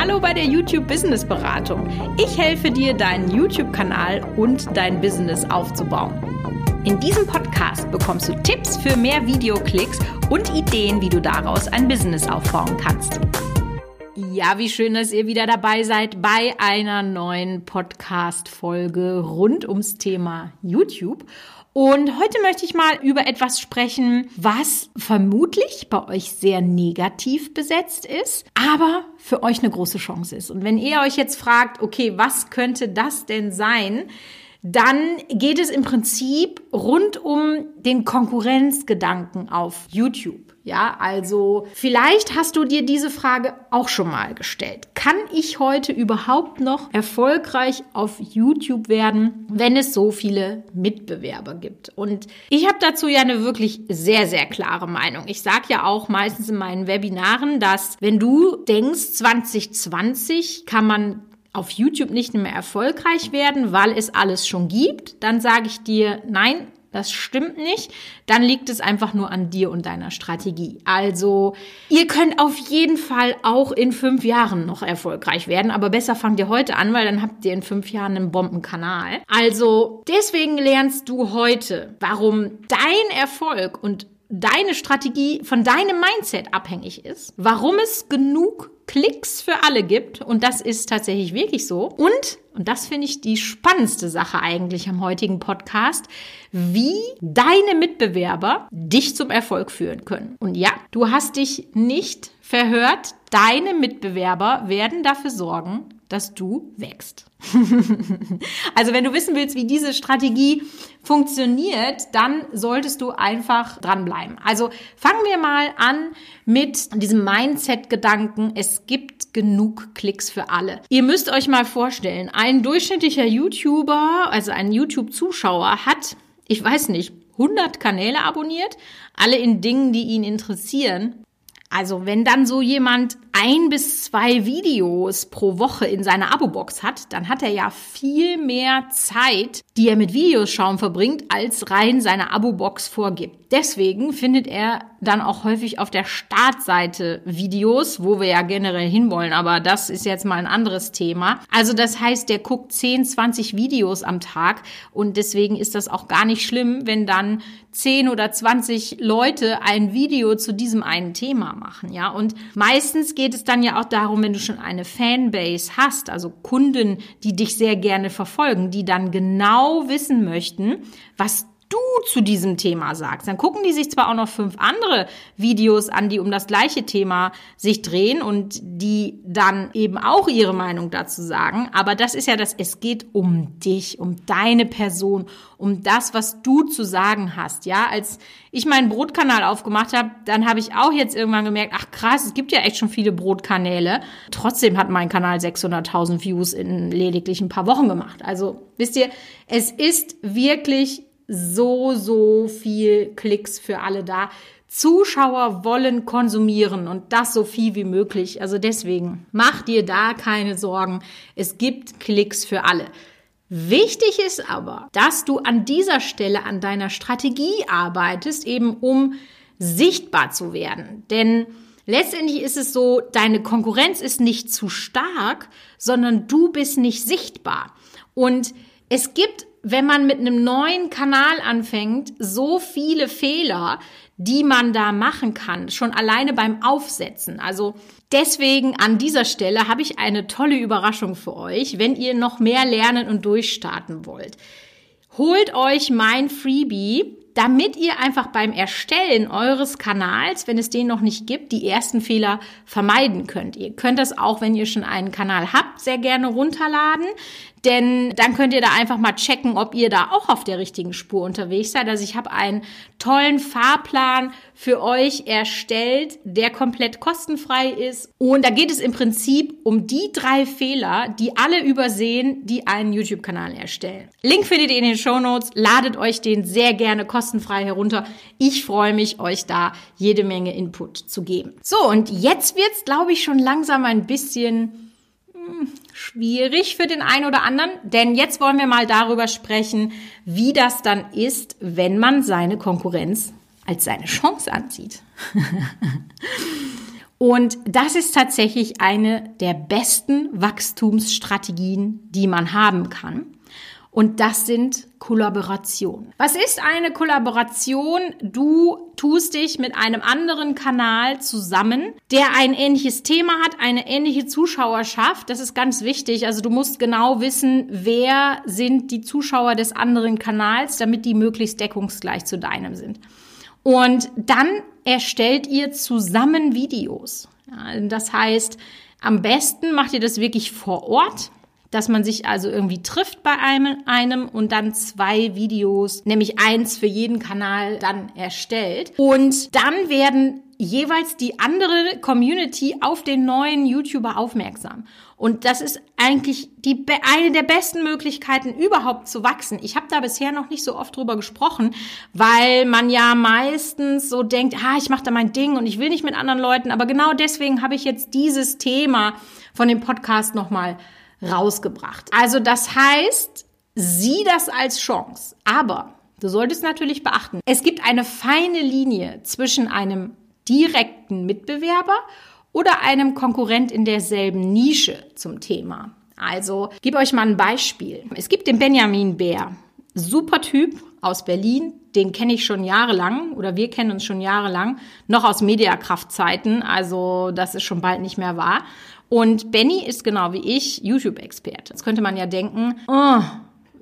Hallo bei der YouTube Business Beratung. Ich helfe dir, deinen YouTube-Kanal und dein Business aufzubauen. In diesem Podcast bekommst du Tipps für mehr Videoklicks und Ideen, wie du daraus ein Business aufbauen kannst. Ja, wie schön, dass ihr wieder dabei seid bei einer neuen Podcast-Folge rund ums Thema YouTube. Und heute möchte ich mal über etwas sprechen, was vermutlich bei euch sehr negativ besetzt ist, aber für euch eine große Chance ist. Und wenn ihr euch jetzt fragt, okay, was könnte das denn sein? Dann geht es im Prinzip rund um den Konkurrenzgedanken auf YouTube. Ja, also vielleicht hast du dir diese Frage auch schon mal gestellt. Kann ich heute überhaupt noch erfolgreich auf YouTube werden, wenn es so viele Mitbewerber gibt? Und ich habe dazu ja eine wirklich sehr, sehr klare Meinung. Ich sage ja auch meistens in meinen Webinaren, dass wenn du denkst, 2020 kann man auf YouTube nicht mehr erfolgreich werden, weil es alles schon gibt, dann sage ich dir, nein, das stimmt nicht, dann liegt es einfach nur an dir und deiner Strategie. Also, ihr könnt auf jeden Fall auch in fünf Jahren noch erfolgreich werden, aber besser fangt ihr heute an, weil dann habt ihr in fünf Jahren einen Bombenkanal. Also, deswegen lernst du heute, warum dein Erfolg und deine Strategie von deinem Mindset abhängig ist, warum es genug Klicks für alle gibt. Und das ist tatsächlich wirklich so. Und, und das finde ich die spannendste Sache eigentlich am heutigen Podcast, wie deine Mitbewerber dich zum Erfolg führen können. Und ja, du hast dich nicht verhört. Deine Mitbewerber werden dafür sorgen, dass du wächst. also wenn du wissen willst, wie diese Strategie funktioniert, dann solltest du einfach dranbleiben. Also fangen wir mal an mit diesem Mindset-Gedanken, es gibt genug Klicks für alle. Ihr müsst euch mal vorstellen, ein durchschnittlicher YouTuber, also ein YouTube-Zuschauer hat, ich weiß nicht, 100 Kanäle abonniert, alle in Dingen, die ihn interessieren. Also wenn dann so jemand ein bis zwei Videos pro Woche in seiner Abo-Box hat, dann hat er ja viel mehr Zeit, die er mit Videos schauen verbringt, als rein seine Abo-Box vorgibt. Deswegen findet er dann auch häufig auf der Startseite Videos, wo wir ja generell hinwollen, aber das ist jetzt mal ein anderes Thema. Also das heißt, der guckt 10, 20 Videos am Tag und deswegen ist das auch gar nicht schlimm, wenn dann 10 oder 20 Leute ein Video zu diesem einen Thema machen, ja? Und meistens geht es dann ja auch darum, wenn du schon eine Fanbase hast, also Kunden, die dich sehr gerne verfolgen, die dann genau wissen möchten, was du zu diesem Thema sagst. Dann gucken die sich zwar auch noch fünf andere Videos an, die um das gleiche Thema sich drehen und die dann eben auch ihre Meinung dazu sagen. Aber das ist ja das, es geht um dich, um deine Person, um das, was du zu sagen hast. Ja, als ich meinen Brotkanal aufgemacht habe, dann habe ich auch jetzt irgendwann gemerkt, ach krass, es gibt ja echt schon viele Brotkanäle. Trotzdem hat mein Kanal 600.000 Views in lediglich ein paar Wochen gemacht. Also wisst ihr, es ist wirklich so, so viel Klicks für alle da. Zuschauer wollen konsumieren und das so viel wie möglich. Also deswegen mach dir da keine Sorgen. Es gibt Klicks für alle. Wichtig ist aber, dass du an dieser Stelle an deiner Strategie arbeitest, eben um sichtbar zu werden. Denn letztendlich ist es so, deine Konkurrenz ist nicht zu stark, sondern du bist nicht sichtbar. Und es gibt wenn man mit einem neuen Kanal anfängt, so viele Fehler, die man da machen kann, schon alleine beim Aufsetzen. Also deswegen an dieser Stelle habe ich eine tolle Überraschung für euch, wenn ihr noch mehr lernen und durchstarten wollt. Holt euch mein Freebie, damit ihr einfach beim Erstellen eures Kanals, wenn es den noch nicht gibt, die ersten Fehler vermeiden könnt. Ihr könnt das auch, wenn ihr schon einen Kanal habt, sehr gerne runterladen. Denn dann könnt ihr da einfach mal checken, ob ihr da auch auf der richtigen Spur unterwegs seid. Also ich habe einen tollen Fahrplan für euch erstellt, der komplett kostenfrei ist. Und da geht es im Prinzip um die drei Fehler, die alle übersehen, die einen YouTube-Kanal erstellen. Link findet ihr in den Show Notes. Ladet euch den sehr gerne kostenfrei herunter. Ich freue mich, euch da jede Menge Input zu geben. So, und jetzt wird's, glaube ich, schon langsam ein bisschen schwierig für den einen oder anderen, denn jetzt wollen wir mal darüber sprechen, wie das dann ist, wenn man seine Konkurrenz als seine Chance ansieht. Und das ist tatsächlich eine der besten Wachstumsstrategien, die man haben kann. Und das sind Kollaborationen. Was ist eine Kollaboration? Du tust dich mit einem anderen Kanal zusammen, der ein ähnliches Thema hat, eine ähnliche Zuschauerschaft. Das ist ganz wichtig. Also du musst genau wissen, wer sind die Zuschauer des anderen Kanals, damit die möglichst deckungsgleich zu deinem sind. Und dann erstellt ihr zusammen Videos. Das heißt, am besten macht ihr das wirklich vor Ort dass man sich also irgendwie trifft bei einem, einem und dann zwei Videos, nämlich eins für jeden Kanal dann erstellt. Und dann werden jeweils die andere Community auf den neuen YouTuber aufmerksam. Und das ist eigentlich die, eine der besten Möglichkeiten überhaupt zu wachsen. Ich habe da bisher noch nicht so oft drüber gesprochen, weil man ja meistens so denkt, ah, ich mache da mein Ding und ich will nicht mit anderen Leuten. Aber genau deswegen habe ich jetzt dieses Thema von dem Podcast nochmal rausgebracht. Also das heißt, sieh das als Chance. Aber du solltest natürlich beachten, es gibt eine feine Linie zwischen einem direkten Mitbewerber oder einem Konkurrent in derselben Nische zum Thema. Also, gebe euch mal ein Beispiel. Es gibt den Benjamin Bär. Super Typ aus Berlin, den kenne ich schon jahrelang oder wir kennen uns schon jahrelang, noch aus Mediakraftzeiten, also das ist schon bald nicht mehr wahr. Und Benny ist genau wie ich YouTube-Experte. Jetzt könnte man ja denken, oh,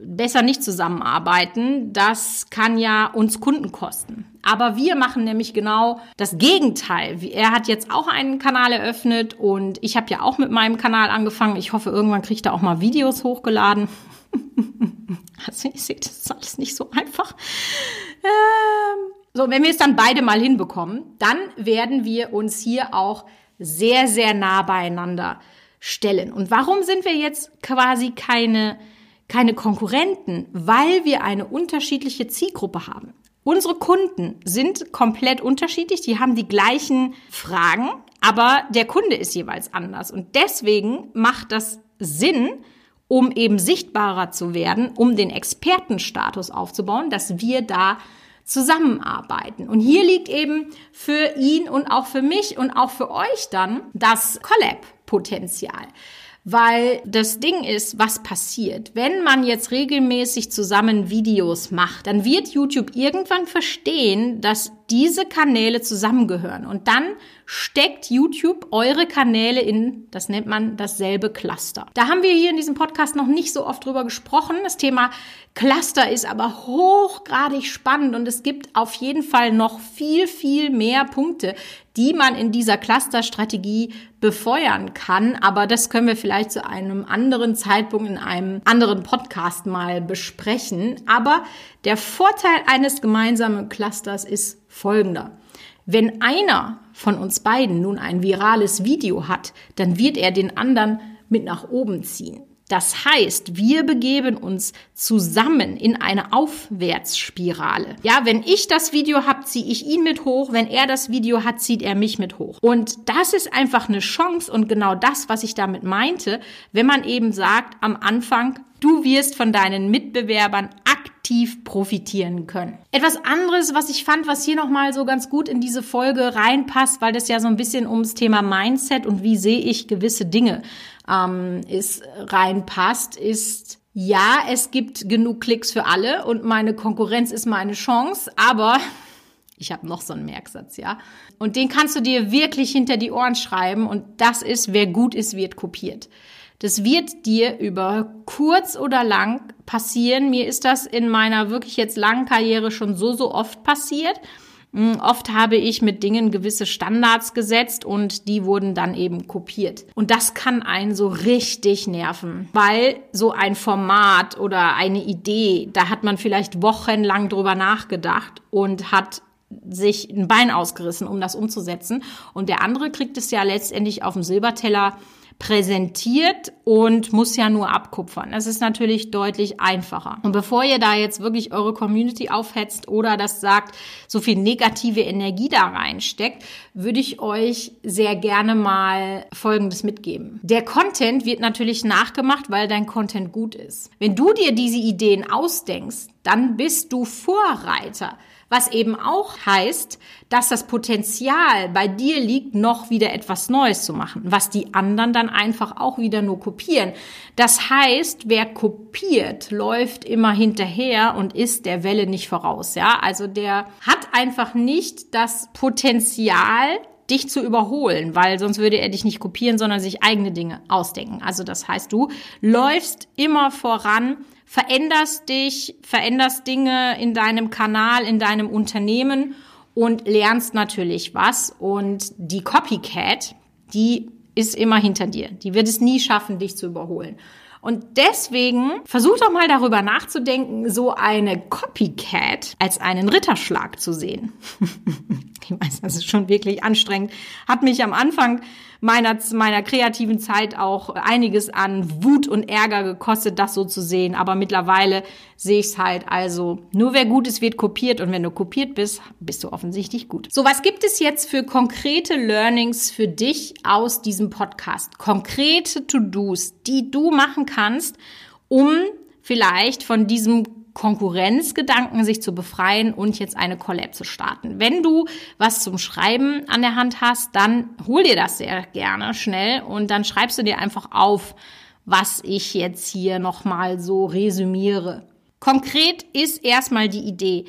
besser nicht zusammenarbeiten, das kann ja uns Kunden kosten. Aber wir machen nämlich genau das Gegenteil. Er hat jetzt auch einen Kanal eröffnet und ich habe ja auch mit meinem Kanal angefangen. Ich hoffe, irgendwann kriegt er auch mal Videos hochgeladen. also ich sehe, das ist alles nicht so einfach. Ähm, so, wenn wir es dann beide mal hinbekommen, dann werden wir uns hier auch sehr, sehr nah beieinander stellen. Und warum sind wir jetzt quasi keine, keine Konkurrenten? Weil wir eine unterschiedliche Zielgruppe haben. Unsere Kunden sind komplett unterschiedlich, die haben die gleichen Fragen, aber der Kunde ist jeweils anders. Und deswegen macht das Sinn, um eben sichtbarer zu werden, um den Expertenstatus aufzubauen, dass wir da zusammenarbeiten. Und hier liegt eben für ihn und auch für mich und auch für euch dann das Collab-Potenzial. Weil das Ding ist, was passiert. Wenn man jetzt regelmäßig zusammen Videos macht, dann wird YouTube irgendwann verstehen, dass diese Kanäle zusammengehören. Und dann steckt YouTube eure Kanäle in, das nennt man dasselbe Cluster. Da haben wir hier in diesem Podcast noch nicht so oft drüber gesprochen. Das Thema Cluster ist aber hochgradig spannend und es gibt auf jeden Fall noch viel, viel mehr Punkte, die man in dieser Clusterstrategie befeuern kann. Aber das können wir vielleicht zu einem anderen Zeitpunkt in einem anderen Podcast mal besprechen. Aber der Vorteil eines gemeinsamen Clusters ist folgender. Wenn einer von uns beiden nun ein virales Video hat, dann wird er den anderen mit nach oben ziehen. Das heißt, wir begeben uns zusammen in eine Aufwärtsspirale. Ja, wenn ich das Video habe, ziehe ich ihn mit hoch. Wenn er das Video hat, zieht er mich mit hoch. Und das ist einfach eine Chance und genau das, was ich damit meinte, wenn man eben sagt am Anfang, du wirst von deinen Mitbewerbern aktiv profitieren können. Etwas anderes, was ich fand, was hier nochmal so ganz gut in diese Folge reinpasst, weil das ja so ein bisschen ums Thema Mindset und wie sehe ich gewisse Dinge ähm, ist, reinpasst, ist, ja, es gibt genug Klicks für alle und meine Konkurrenz ist meine Chance, aber ich habe noch so einen Merksatz, ja. Und den kannst du dir wirklich hinter die Ohren schreiben und das ist, wer gut ist, wird kopiert. Das wird dir über kurz oder lang passieren. Mir ist das in meiner wirklich jetzt langen Karriere schon so, so oft passiert. Hm, oft habe ich mit Dingen gewisse Standards gesetzt und die wurden dann eben kopiert. Und das kann einen so richtig nerven, weil so ein Format oder eine Idee, da hat man vielleicht wochenlang drüber nachgedacht und hat sich ein Bein ausgerissen, um das umzusetzen. Und der andere kriegt es ja letztendlich auf dem Silberteller präsentiert und muss ja nur abkupfern. Das ist natürlich deutlich einfacher. Und bevor ihr da jetzt wirklich eure Community aufhetzt oder das sagt, so viel negative Energie da reinsteckt, würde ich euch sehr gerne mal Folgendes mitgeben. Der Content wird natürlich nachgemacht, weil dein Content gut ist. Wenn du dir diese Ideen ausdenkst, dann bist du Vorreiter Was eben auch heißt, dass das Potenzial bei dir liegt, noch wieder etwas Neues zu machen, was die anderen dann einfach auch wieder nur kopieren. Das heißt, wer kopiert, läuft immer hinterher und ist der Welle nicht voraus. Ja, also der hat einfach nicht das Potenzial, dich zu überholen, weil sonst würde er dich nicht kopieren, sondern sich eigene Dinge ausdenken. Also das heißt, du läufst immer voran, veränderst dich, veränderst Dinge in deinem Kanal, in deinem Unternehmen und lernst natürlich was. Und die Copycat, die ist immer hinter dir. Die wird es nie schaffen, dich zu überholen. Und deswegen versuch doch mal darüber nachzudenken, so eine Copycat als einen Ritterschlag zu sehen. ich weiß, das ist schon wirklich anstrengend. Hat mich am Anfang meiner, meiner kreativen Zeit auch einiges an Wut und Ärger gekostet, das so zu sehen. Aber mittlerweile sehe ich es halt also, nur wer gut ist, wird kopiert. Und wenn du kopiert bist, bist du offensichtlich gut. So, was gibt es jetzt für konkrete Learnings für dich aus diesem Podcast? Konkrete To-Dos, die du machen kannst, um vielleicht von diesem Konkurrenzgedanken sich zu befreien und jetzt eine Collab zu starten. Wenn du was zum Schreiben an der Hand hast, dann hol dir das sehr gerne schnell und dann schreibst du dir einfach auf, was ich jetzt hier nochmal so resümiere. Konkret ist erstmal die Idee,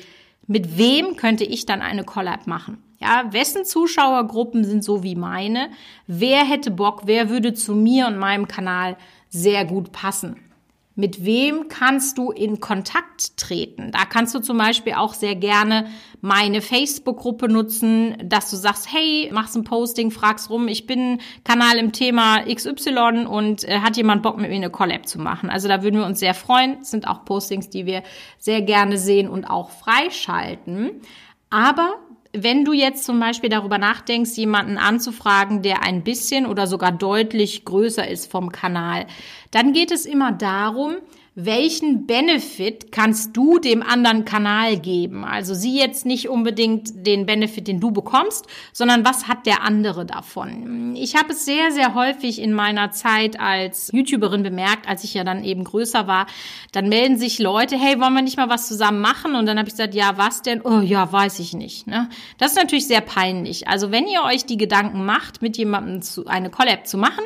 mit wem könnte ich dann eine Collab machen? Ja, wessen Zuschauergruppen sind so wie meine? Wer hätte Bock? Wer würde zu mir und meinem Kanal sehr gut passen? Mit wem kannst du in Kontakt treten? Da kannst du zum Beispiel auch sehr gerne meine Facebook-Gruppe nutzen, dass du sagst, hey, machst ein Posting, fragst rum, ich bin Kanal im Thema XY und äh, hat jemand Bock mit mir eine Collab zu machen? Also da würden wir uns sehr freuen. Das sind auch Postings, die wir sehr gerne sehen und auch freischalten. Aber wenn du jetzt zum Beispiel darüber nachdenkst, jemanden anzufragen, der ein bisschen oder sogar deutlich größer ist vom Kanal, dann geht es immer darum, welchen Benefit kannst du dem anderen Kanal geben? Also sieh jetzt nicht unbedingt den Benefit, den du bekommst, sondern was hat der andere davon? Ich habe es sehr, sehr häufig in meiner Zeit als YouTuberin bemerkt, als ich ja dann eben größer war. Dann melden sich Leute, hey, wollen wir nicht mal was zusammen machen? Und dann habe ich gesagt, ja, was denn? Oh ja, weiß ich nicht. Ne? Das ist natürlich sehr peinlich. Also wenn ihr euch die Gedanken macht, mit jemandem zu, eine Collab zu machen,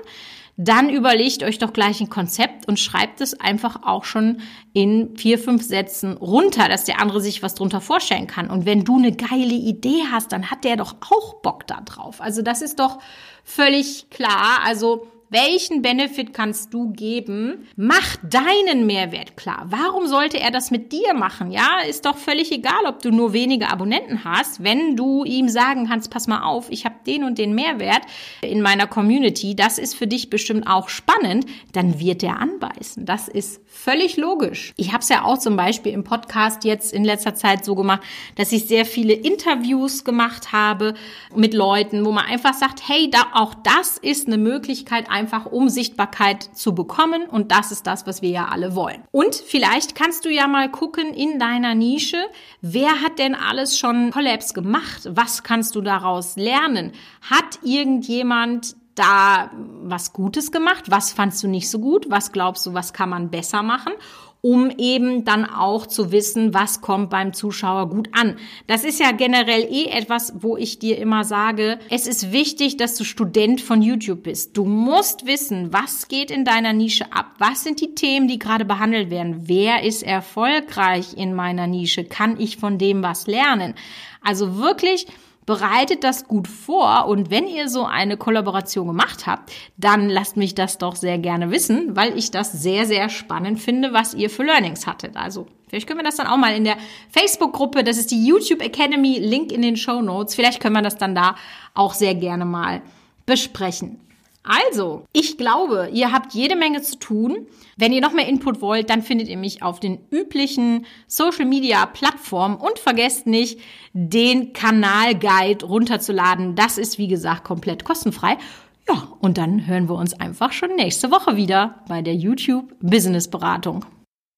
dann überlegt euch doch gleich ein Konzept und schreibt es einfach auch schon in vier, fünf Sätzen runter, dass der andere sich was drunter vorstellen kann. Und wenn du eine geile Idee hast, dann hat der doch auch Bock da drauf. Also das ist doch völlig klar. Also welchen Benefit kannst du geben? Mach deinen Mehrwert klar. Warum sollte er das mit dir machen? Ja, ist doch völlig egal, ob du nur wenige Abonnenten hast. Wenn du ihm sagen kannst, pass mal auf, ich habe den und den Mehrwert in meiner Community, das ist für dich bestimmt auch spannend, dann wird er anbeißen. Das ist völlig logisch. Ich habe es ja auch zum Beispiel im Podcast jetzt in letzter Zeit so gemacht, dass ich sehr viele Interviews gemacht habe mit Leuten, wo man einfach sagt, hey, da, auch das ist eine Möglichkeit, einfach um Sichtbarkeit zu bekommen. Und das ist das, was wir ja alle wollen. Und vielleicht kannst du ja mal gucken in deiner Nische, wer hat denn alles schon Collabs gemacht? Was kannst du daraus lernen? Hat irgendjemand da was Gutes gemacht? Was fandst du nicht so gut? Was glaubst du, was kann man besser machen? Um eben dann auch zu wissen, was kommt beim Zuschauer gut an. Das ist ja generell eh etwas, wo ich dir immer sage, es ist wichtig, dass du Student von YouTube bist. Du musst wissen, was geht in deiner Nische ab? Was sind die Themen, die gerade behandelt werden? Wer ist erfolgreich in meiner Nische? Kann ich von dem was lernen? Also wirklich bereitet das gut vor und wenn ihr so eine Kollaboration gemacht habt, dann lasst mich das doch sehr gerne wissen, weil ich das sehr, sehr spannend finde, was ihr für Learnings hattet. Also vielleicht können wir das dann auch mal in der Facebook-Gruppe, das ist die YouTube Academy, Link in den Show Notes, vielleicht können wir das dann da auch sehr gerne mal besprechen. Also, ich glaube, ihr habt jede Menge zu tun. Wenn ihr noch mehr Input wollt, dann findet ihr mich auf den üblichen Social Media Plattformen und vergesst nicht, den Kanalguide runterzuladen. Das ist, wie gesagt, komplett kostenfrei. Ja, und dann hören wir uns einfach schon nächste Woche wieder bei der YouTube Business Beratung.